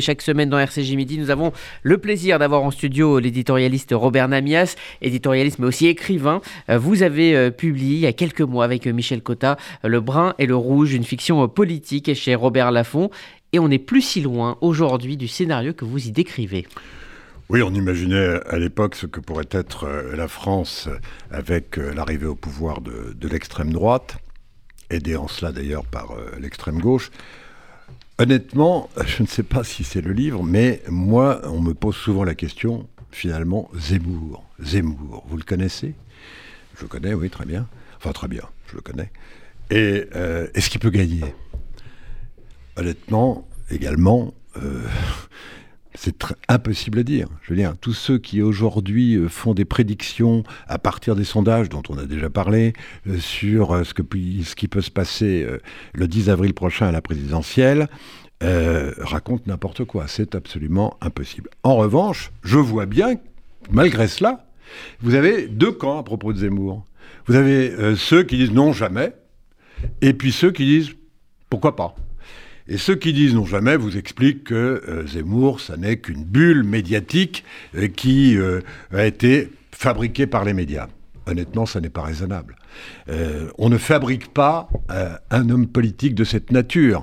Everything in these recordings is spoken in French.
Chaque semaine dans RCJ Midi, nous avons le plaisir d'avoir en studio l'éditorialiste Robert Namias, éditorialiste mais aussi écrivain. Euh, vous avez euh, publié il y a quelques mois avec euh, Michel Cotta Le Brun et le Rouge, une fiction politique chez Robert Laffont. Et on n'est plus si loin aujourd'hui du scénario que vous y décrivez. Oui, on imaginait à l'époque ce que pourrait être la France avec l'arrivée au pouvoir de, de l'extrême droite, aidée en cela d'ailleurs par l'extrême gauche. Honnêtement, je ne sais pas si c'est le livre, mais moi, on me pose souvent la question, finalement, Zemmour. Zemmour, vous le connaissez? Je le connais, oui, très bien. Enfin, très bien, je le connais. Et euh, est-ce qu'il peut gagner? Honnêtement, également, euh, c'est impossible à dire. Je veux dire, tous ceux qui aujourd'hui euh, font des prédictions à partir des sondages dont on a déjà parlé euh, sur euh, ce, qui peut se passer le 10 avril prochain à la présidentielle racontent n'importe quoi. C'est absolument impossible. En revanche, je vois bien, malgré cela, vous avez deux camps à propos de Zemmour. Vous avez ceux qui disent non jamais, et puis ceux qui disent pourquoi pas. Et ceux qui disent non jamais vous expliquent que euh, Zemmour, ça n'est qu'une bulle médiatique euh, qui euh, a été fabriquée par les médias. Honnêtement, ça n'est pas raisonnable. on ne fabrique pas un homme politique de cette nature.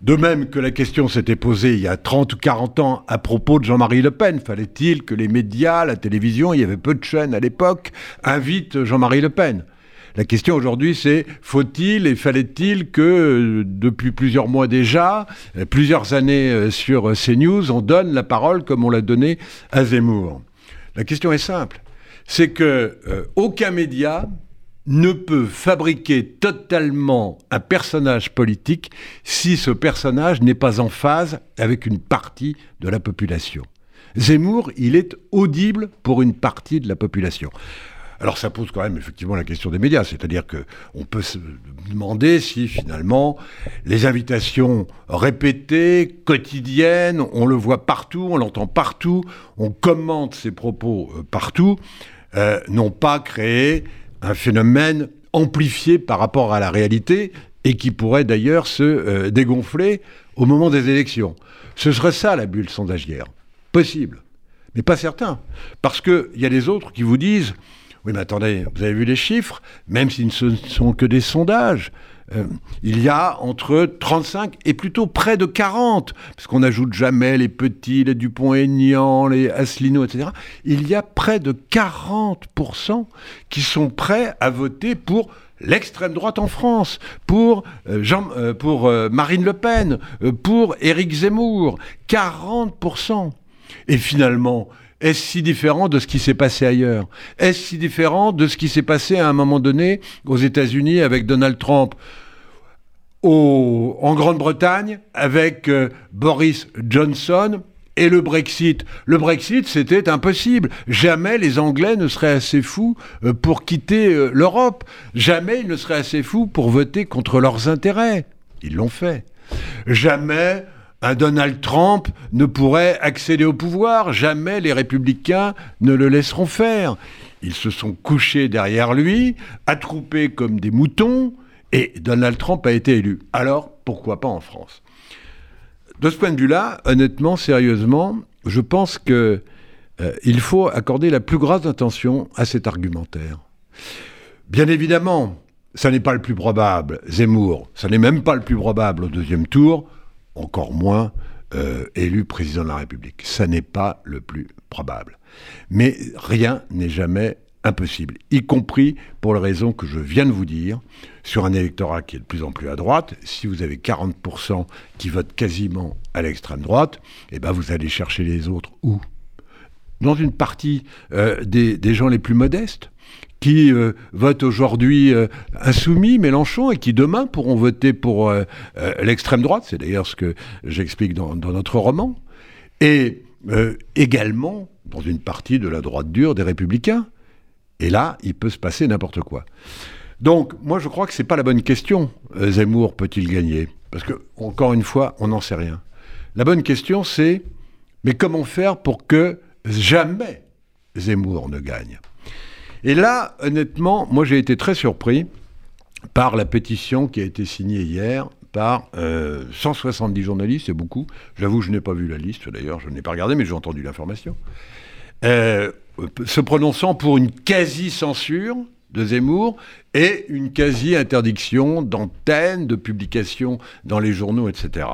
De même que la question s'était posée il y a 30 ou 40 ans à propos de Jean-Marie Le Pen, fallait-il que les médias, la télévision, il y avait peu de chaînes à l'époque, invitent Jean-Marie Le Pen? La question aujourd'hui, c'est faut-il et fallait-il que euh, depuis plusieurs mois déjà, euh, plusieurs années euh, sur CNews, on donne la parole comme on l'a donnée à Zemmour La question est simple. C'est que aucun média ne peut fabriquer totalement un personnage politique si ce personnage n'est pas en phase avec une partie de la population. Zemmour, il est audible pour une partie de la population. Alors ça pose quand même effectivement la question des médias, c'est-à-dire qu'on peut se demander si finalement les invitations répétées, quotidiennes, on le voit partout, on l'entend partout, on commente ses propos euh, partout, euh, n'ont pas créé un phénomène amplifié par rapport à la réalité et qui pourrait d'ailleurs se euh, dégonfler au moment des élections. Ce serait ça la bulle sondagière. Possible, mais pas certain. Parce qu'il y a les autres qui vous disent oui, mais attendez, vous avez vu les chiffres Même si ce ne sont que des sondages, euh, il y a entre 35 et plutôt près de 40, parce qu'on n'ajoute jamais les petits, les Dupont-Aignan, les Asselineau, etc. Il y a près de 40% qui sont prêts à voter pour l'extrême droite en France, euh, Jean, euh, pour Marine Le Pen, pour Éric Zemmour. 40%. Et finalement, est-ce si différent de ce qui s'est passé ailleurs? Est-ce si différent de ce qui s'est passé à un moment donné aux États-Unis avec Donald Trump en Grande-Bretagne avec euh, Boris Johnson et le Brexit? Le Brexit, c'était impossible. Jamais les Anglais ne seraient assez fous euh, pour quitter euh, l'Europe. Jamais ils ne seraient assez fous pour voter contre leurs intérêts. Ils l'ont fait. Jamais un Donald Trump ne pourrait accéder au pouvoir. Jamais les républicains ne le laisseront faire. Ils se sont couchés derrière lui, attroupés comme des moutons, et Donald Trump a été élu. Alors, pourquoi pas en France? De ce point de vue-là, honnêtement, sérieusement, je pense qu'il euh, faut accorder la plus grande attention à cet argumentaire. Bien évidemment, ça n'est pas le plus probable, Zemmour, ça n'est même pas le plus probable au deuxième tour, encore moins euh, élu président de la République. Ça n'est pas le plus probable. Mais rien n'est jamais impossible, y compris pour les raisons que je viens de vous dire, sur un électorat qui est de plus en plus à droite. Si vous avez 40% qui votent quasiment à l'extrême droite, eh ben vous allez chercher les autres où? Dans une partie euh, des gens les plus modestes qui euh, votent aujourd'hui euh, insoumis, Mélenchon, et qui demain pourront voter pour euh, l'extrême droite. C'est d'ailleurs ce que j'explique dans, notre roman. Et également dans une partie de la droite dure des républicains. Et là, il peut se passer n'importe quoi. Donc, moi, je crois que ce n'est pas la bonne question. Zemmour peut-il gagner? Parce que, encore une fois, on n'en sait rien. La bonne question, c'est mais comment faire pour que jamais Zemmour ne gagne? Et là, honnêtement, moi j'ai été très surpris par la pétition qui a été signée hier par 170 journalistes, c'est beaucoup. J'avoue, je n'ai pas vu la liste d'ailleurs, je n'ai pas regardé, mais j'ai entendu l'information. se prononçant pour une quasi-censure de Zemmour et une quasi-interdiction d'antennes, de publications dans les journaux, etc.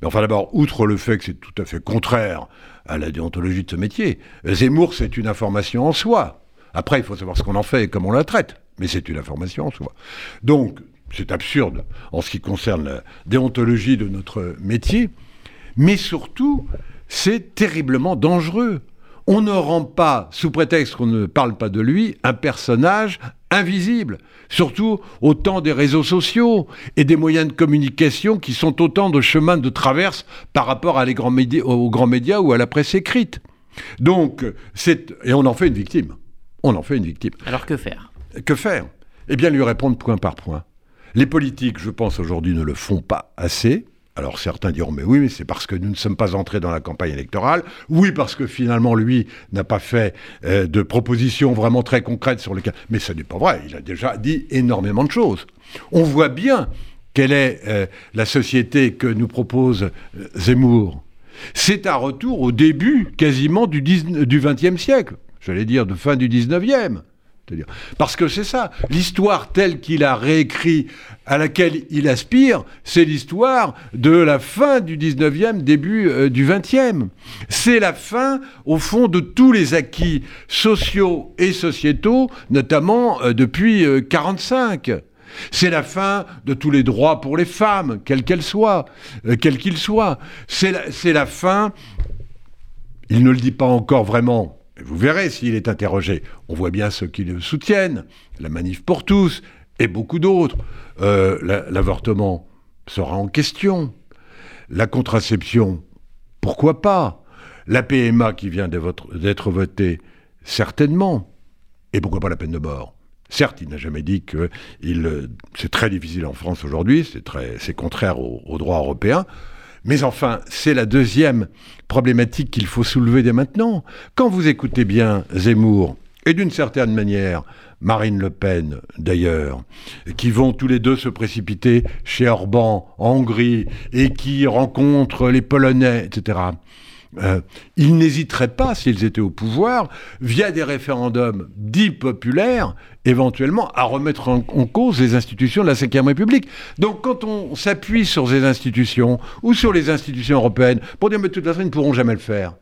Mais enfin d'abord, outre le fait que c'est tout à fait contraire à la déontologie de ce métier, Zemmour c'est une information en soi. Après, il faut savoir ce qu'on en fait et comment on la traite, mais c'est une information en soi. Donc, c'est absurde en ce qui concerne la déontologie de notre métier, mais surtout, c'est terriblement dangereux on ne rend pas, sous prétexte qu'on ne parle pas de lui, un personnage invisible, surtout au temps des réseaux sociaux et des moyens de communication qui sont autant de chemins de traverse par rapport à les aux grands médias ou à la presse écrite. Donc, c'est, et on en fait une victime. On en fait une victime. Alors que faire? Que faire? Eh bien, lui répondre point par point. Les politiques, je pense, aujourd'hui ne le font pas assez. Alors certains diront, mais oui, mais c'est parce que nous ne sommes pas entrés dans la campagne électorale. Oui, parce que finalement, lui n'a pas fait euh, de propositions vraiment très concrètes sur lesquelles... Mais ce n'est pas vrai, il a déjà dit énormément de choses. On voit bien quelle est euh, la société que nous propose euh, Zemmour. C'est un retour au début quasiment du, du XXe siècle, j'allais dire de fin du XIXe. Parce que c'est ça, l'histoire telle qu'il a réécrit, à laquelle il aspire, c'est l'histoire de la fin du 19e, début euh, du 20e. C'est la fin, au fond, de tous les acquis sociaux et sociétaux, notamment euh, depuis 1945. Euh, c'est la fin de tous les droits pour les femmes, quels qu'elles soient, quels qu'ils soient. C'est la fin, il ne le dit pas encore vraiment, vous verrez s'il est interrogé. On voit bien ceux qui le soutiennent, la manif pour tous et beaucoup d'autres. Euh, l'avortement sera en question. La contraception, pourquoi pas? La PMA qui vient d'être votée, certainement. Et pourquoi pas la peine de mort? Certes, il n'a jamais dit que c'est très difficile en France aujourd'hui, c'est contraire au droit européen. Mais enfin, c'est la deuxième problématique qu'il faut soulever dès maintenant. Quand vous écoutez bien Zemmour, et d'une certaine manière, Marine Le Pen d'ailleurs, qui vont tous les deux se précipiter chez Orban en Hongrie et qui rencontrent les Polonais, etc. Euh, ils n'hésiteraient pas, s'ils étaient au pouvoir, via des référendums dits populaires, éventuellement à remettre en, cause les institutions de la Ve République. Donc quand on s'appuie sur ces institutions ou sur les institutions européennes pour dire mais de toute façon ils ne pourront jamais le faire,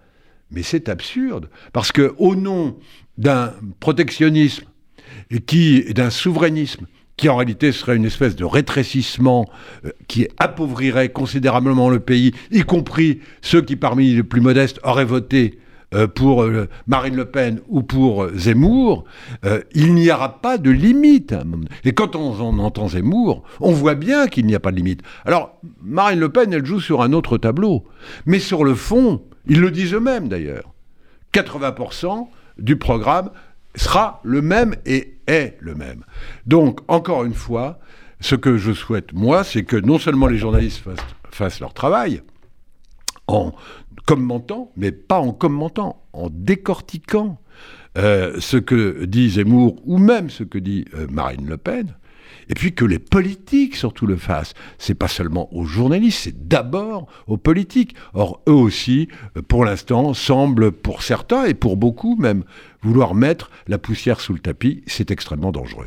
mais c'est absurde parce que au nom d'un protectionnisme et d'un souverainisme qui en réalité serait une espèce de rétrécissement euh, qui appauvrirait considérablement le pays, y compris ceux qui parmi les plus modestes auraient voté euh, pour euh, Marine Le Pen ou pour Zemmour, il n'y aura pas de limite. Et quand on, entend Zemmour, on voit bien qu'il n'y a pas de limite. Alors, Marine Le Pen, elle joue sur un autre tableau. Mais sur le fond, ils le disent eux-mêmes d'ailleurs. 80% du programme sera le même et est le même. Donc, encore une fois, ce que je souhaite, moi, c'est que non seulement les journalistes fassent, leur travail, en commentant, mais pas en commentant, en décortiquant euh, ce que dit Zemmour ou même ce que dit euh, Marine Le Pen, et puis que les politiques surtout le fassent. C'est pas seulement aux journalistes, c'est d'abord aux politiques. Or, eux aussi, euh, pour l'instant, semblent, pour certains et pour beaucoup même, vouloir mettre la poussière sous le tapis. C'est extrêmement dangereux.